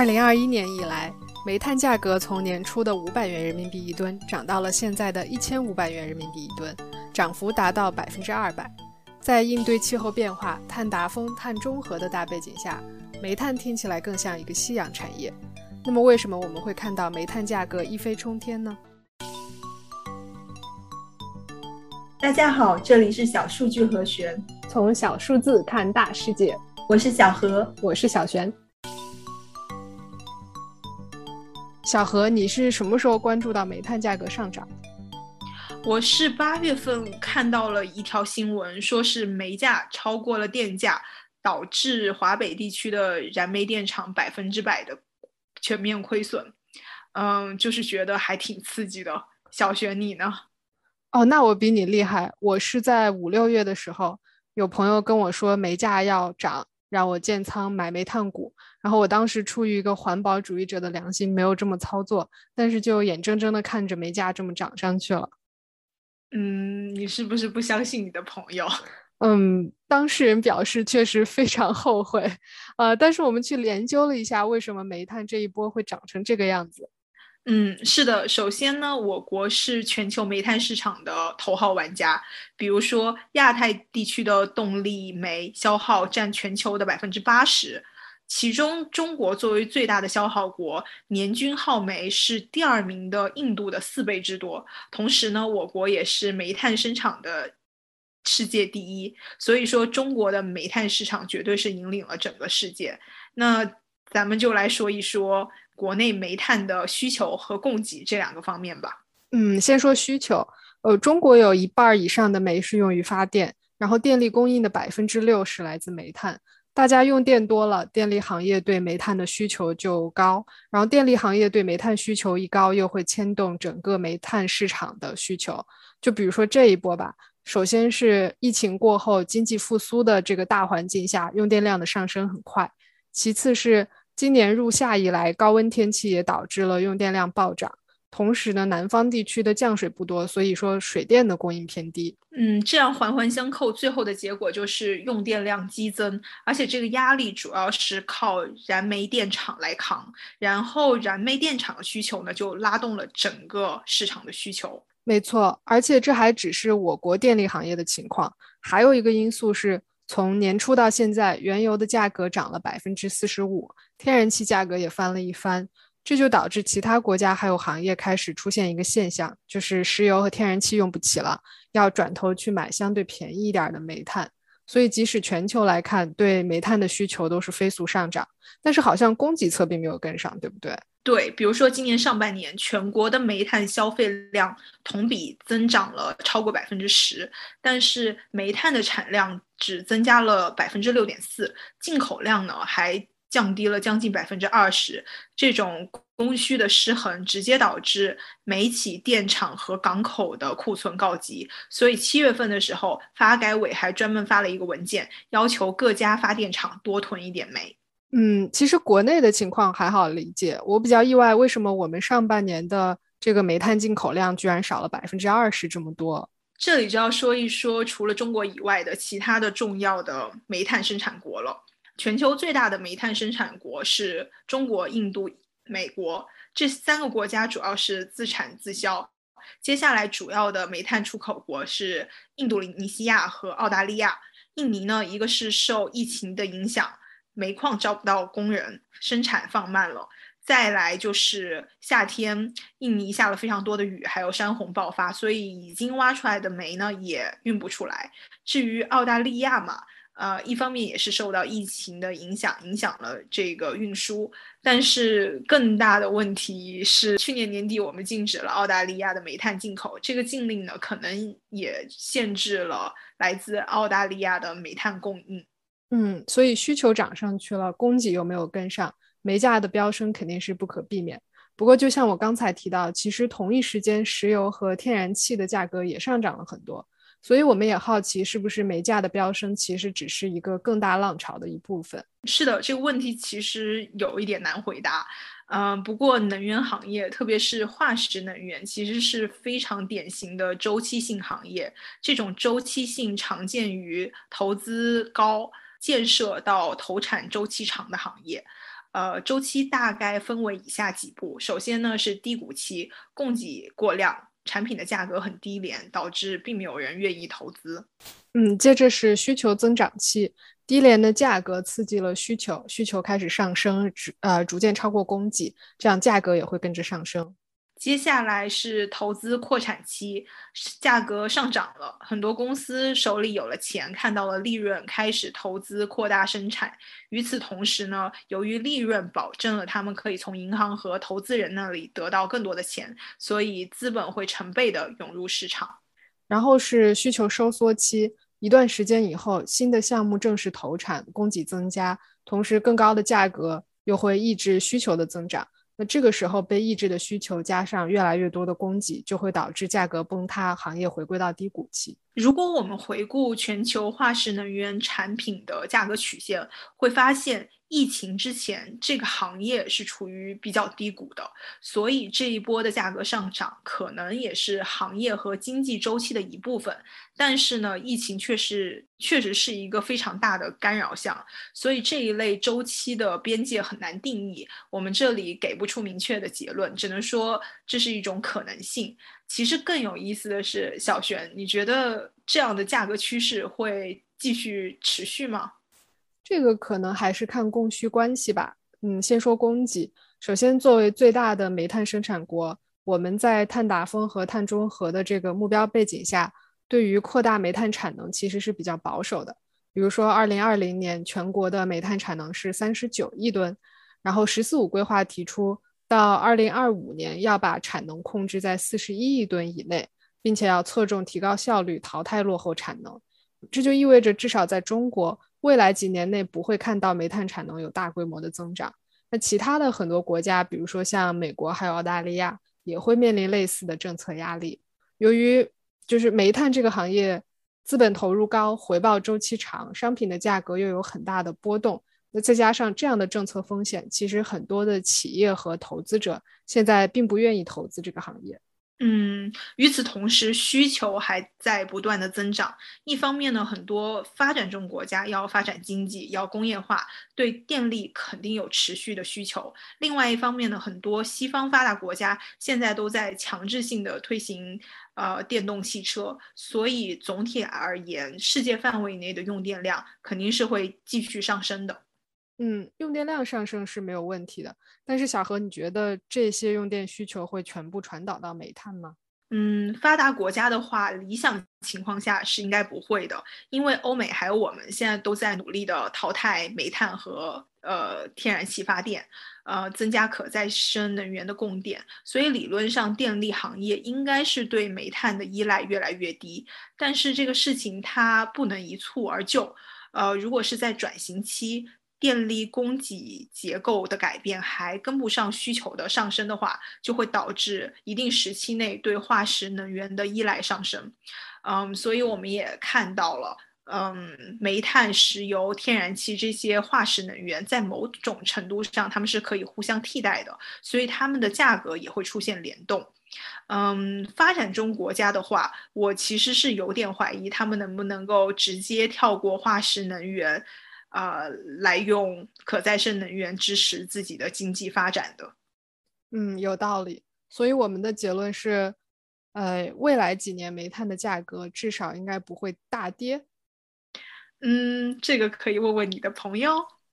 二零二一年以来，煤炭价格从年初的五百元人民币一吨涨到了现在的一千五百元人民币一吨，涨幅达到百分之二百。在应对气候变化、碳达峰、碳中和的大背景下，煤炭听起来更像一个夕阳产业。那么，为什么我们会看到煤炭价格一飞冲天呢？大家好，这里是小数据和玄，从小数字看大世界。我是小何，我是小璇。小何，你是什么时候关注到煤炭价格上涨？我是八月份看到了一条新闻，说是煤价超过了电价，导致华北地区的燃煤电厂百分之百的全面亏损。嗯，就是觉得还挺刺激的。小雪，你呢？哦，那我比你厉害。我是在五六月的时候，有朋友跟我说煤价要涨，让我建仓买煤炭股。然后我当时出于一个环保主义者的良心，没有这么操作，但是就眼睁睁的看着煤价这么涨上去了。嗯，你是不是不相信你的朋友？嗯，当事人表示确实非常后悔。呃，但是我们去研究了一下，为什么煤炭这一波会涨成这个样子。嗯，是的。首先呢，我国是全球煤炭市场的头号玩家。比如说，亚太地区的动力煤消耗占全球的百分之八十，其中中国作为最大的消耗国，年均耗煤是第二名的印度的四倍之多。同时呢，我国也是煤炭生产的世界第一。所以说，中国的煤炭市场绝对是引领了整个世界。那咱们就来说一说。国内煤炭的需求和供给这两个方面吧。嗯，先说需求。呃，中国有一半以上的煤是用于发电，然后电力供应的百分之六十来自煤炭。大家用电多了，电力行业对煤炭的需求就高，然后电力行业对煤炭需求一高，又会牵动整个煤炭市场的需求。就比如说这一波吧，首先是疫情过后经济复苏的这个大环境下，用电量的上升很快。其次是。今年入夏以来，高温天气也导致了用电量暴涨。同时呢，南方地区的降水不多，所以说水电的供应偏低。嗯，这样环环相扣，最后的结果就是用电量激增，而且这个压力主要是靠燃煤电厂来扛。然后燃煤电厂的需求呢，就拉动了整个市场的需求。没错，而且这还只是我国电力行业的情况，还有一个因素是。从年初到现在，原油的价格涨了百分之四十五，天然气价格也翻了一番，这就导致其他国家还有行业开始出现一个现象，就是石油和天然气用不起了，要转头去买相对便宜一点的煤炭。所以，即使全球来看，对煤炭的需求都是飞速上涨，但是好像供给侧并没有跟上，对不对？对，比如说今年上半年，全国的煤炭消费量同比增长了超过百分之十，但是煤炭的产量只增加了百分之六点四，进口量呢还降低了将近百分之二十。这种供需的失衡，直接导致煤企、电厂和港口的库存告急。所以七月份的时候，发改委还专门发了一个文件，要求各家发电厂多囤一点煤。嗯，其实国内的情况还好理解。我比较意外，为什么我们上半年的这个煤炭进口量居然少了百分之二十这么多？这里就要说一说，除了中国以外的其他的重要的煤炭生产国了。全球最大的煤炭生产国是中国、印度、美国这三个国家，主要是自产自销。接下来主要的煤炭出口国是印度尼西亚和澳大利亚。印尼呢，一个是受疫情的影响。煤矿招不到工人，生产放慢了。再来就是夏天，印尼下了非常多的雨，还有山洪爆发，所以已经挖出来的煤呢也运不出来。至于澳大利亚嘛，呃，一方面也是受到疫情的影响，影响了这个运输。但是更大的问题是，去年年底我们禁止了澳大利亚的煤炭进口，这个禁令呢，可能也限制了来自澳大利亚的煤炭供应。嗯，所以需求涨上去了，供给又没有跟上，煤价的飙升肯定是不可避免。不过，就像我刚才提到，其实同一时间，石油和天然气的价格也上涨了很多。所以，我们也好奇，是不是煤价的飙升其实只是一个更大浪潮的一部分？是的，这个问题其实有一点难回答。嗯，不过能源行业，特别是化石能源，其实是非常典型的周期性行业。这种周期性常见于投资高。建设到投产周期长的行业，呃，周期大概分为以下几步。首先呢是低谷期，供给过量，产品的价格很低廉，导致并没有人愿意投资。嗯，接着是需求增长期，低廉的价格刺激了需求，需求开始上升，呃逐渐超过供给，这样价格也会跟着上升。接下来是投资扩产期，价格上涨了，很多公司手里有了钱，看到了利润，开始投资扩大生产。与此同时呢，由于利润保证了他们可以从银行和投资人那里得到更多的钱，所以资本会成倍的涌入市场。然后是需求收缩期，一段时间以后，新的项目正式投产，供给增加，同时更高的价格又会抑制需求的增长。那这个时候被抑制的需求加上越来越多的供给，就会导致价格崩塌，行业回归到低谷期。如果我们回顾全球化石能源产品的价格曲线，会发现。疫情之前，这个行业是处于比较低谷的，所以这一波的价格上涨可能也是行业和经济周期的一部分。但是呢，疫情确实确实是一个非常大的干扰项，所以这一类周期的边界很难定义。我们这里给不出明确的结论，只能说这是一种可能性。其实更有意思的是，小璇，你觉得这样的价格趋势会继续持续吗？这个可能还是看供需关系吧。嗯，先说供给。首先，作为最大的煤炭生产国，我们在碳达峰和碳中和的这个目标背景下，对于扩大煤炭产能其实是比较保守的。比如说，二零二零年全国的煤炭产能是三十九亿吨，然后“十四五”规划提出，到二零二五年要把产能控制在四十一亿吨以内，并且要侧重提高效率，淘汰落后产能。这就意味着，至少在中国。未来几年内不会看到煤炭产能有大规模的增长。那其他的很多国家，比如说像美国还有澳大利亚，也会面临类似的政策压力。由于就是煤炭这个行业资本投入高、回报周期长，商品的价格又有很大的波动，那再加上这样的政策风险，其实很多的企业和投资者现在并不愿意投资这个行业。嗯，与此同时，需求还在不断的增长。一方面呢，很多发展中国家要发展经济，要工业化，对电力肯定有持续的需求。另外一方面呢，很多西方发达国家现在都在强制性的推行呃电动汽车，所以总体而言，世界范围内的用电量肯定是会继续上升的。嗯，用电量上升是没有问题的，但是小何，你觉得这些用电需求会全部传导到煤炭吗？嗯，发达国家的话，理想情况下是应该不会的，因为欧美还有我们现在都在努力的淘汰煤炭和呃天然气发电，呃，增加可再生能源的供电，所以理论上电力行业应该是对煤炭的依赖越来越低。但是这个事情它不能一蹴而就，呃，如果是在转型期。电力供给结构的改变还跟不上需求的上升的话，就会导致一定时期内对化石能源的依赖上升。嗯，所以我们也看到了，嗯，煤炭、石油、天然气这些化石能源在某种程度上它们是可以互相替代的，所以它们的价格也会出现联动。嗯，发展中国家的话，我其实是有点怀疑他们能不能够直接跳过化石能源。啊，来用可再生能源支持自己的经济发展的，嗯，有道理。所以我们的结论是，呃，未来几年煤炭的价格至少应该不会大跌。嗯，这个可以问问你的朋友。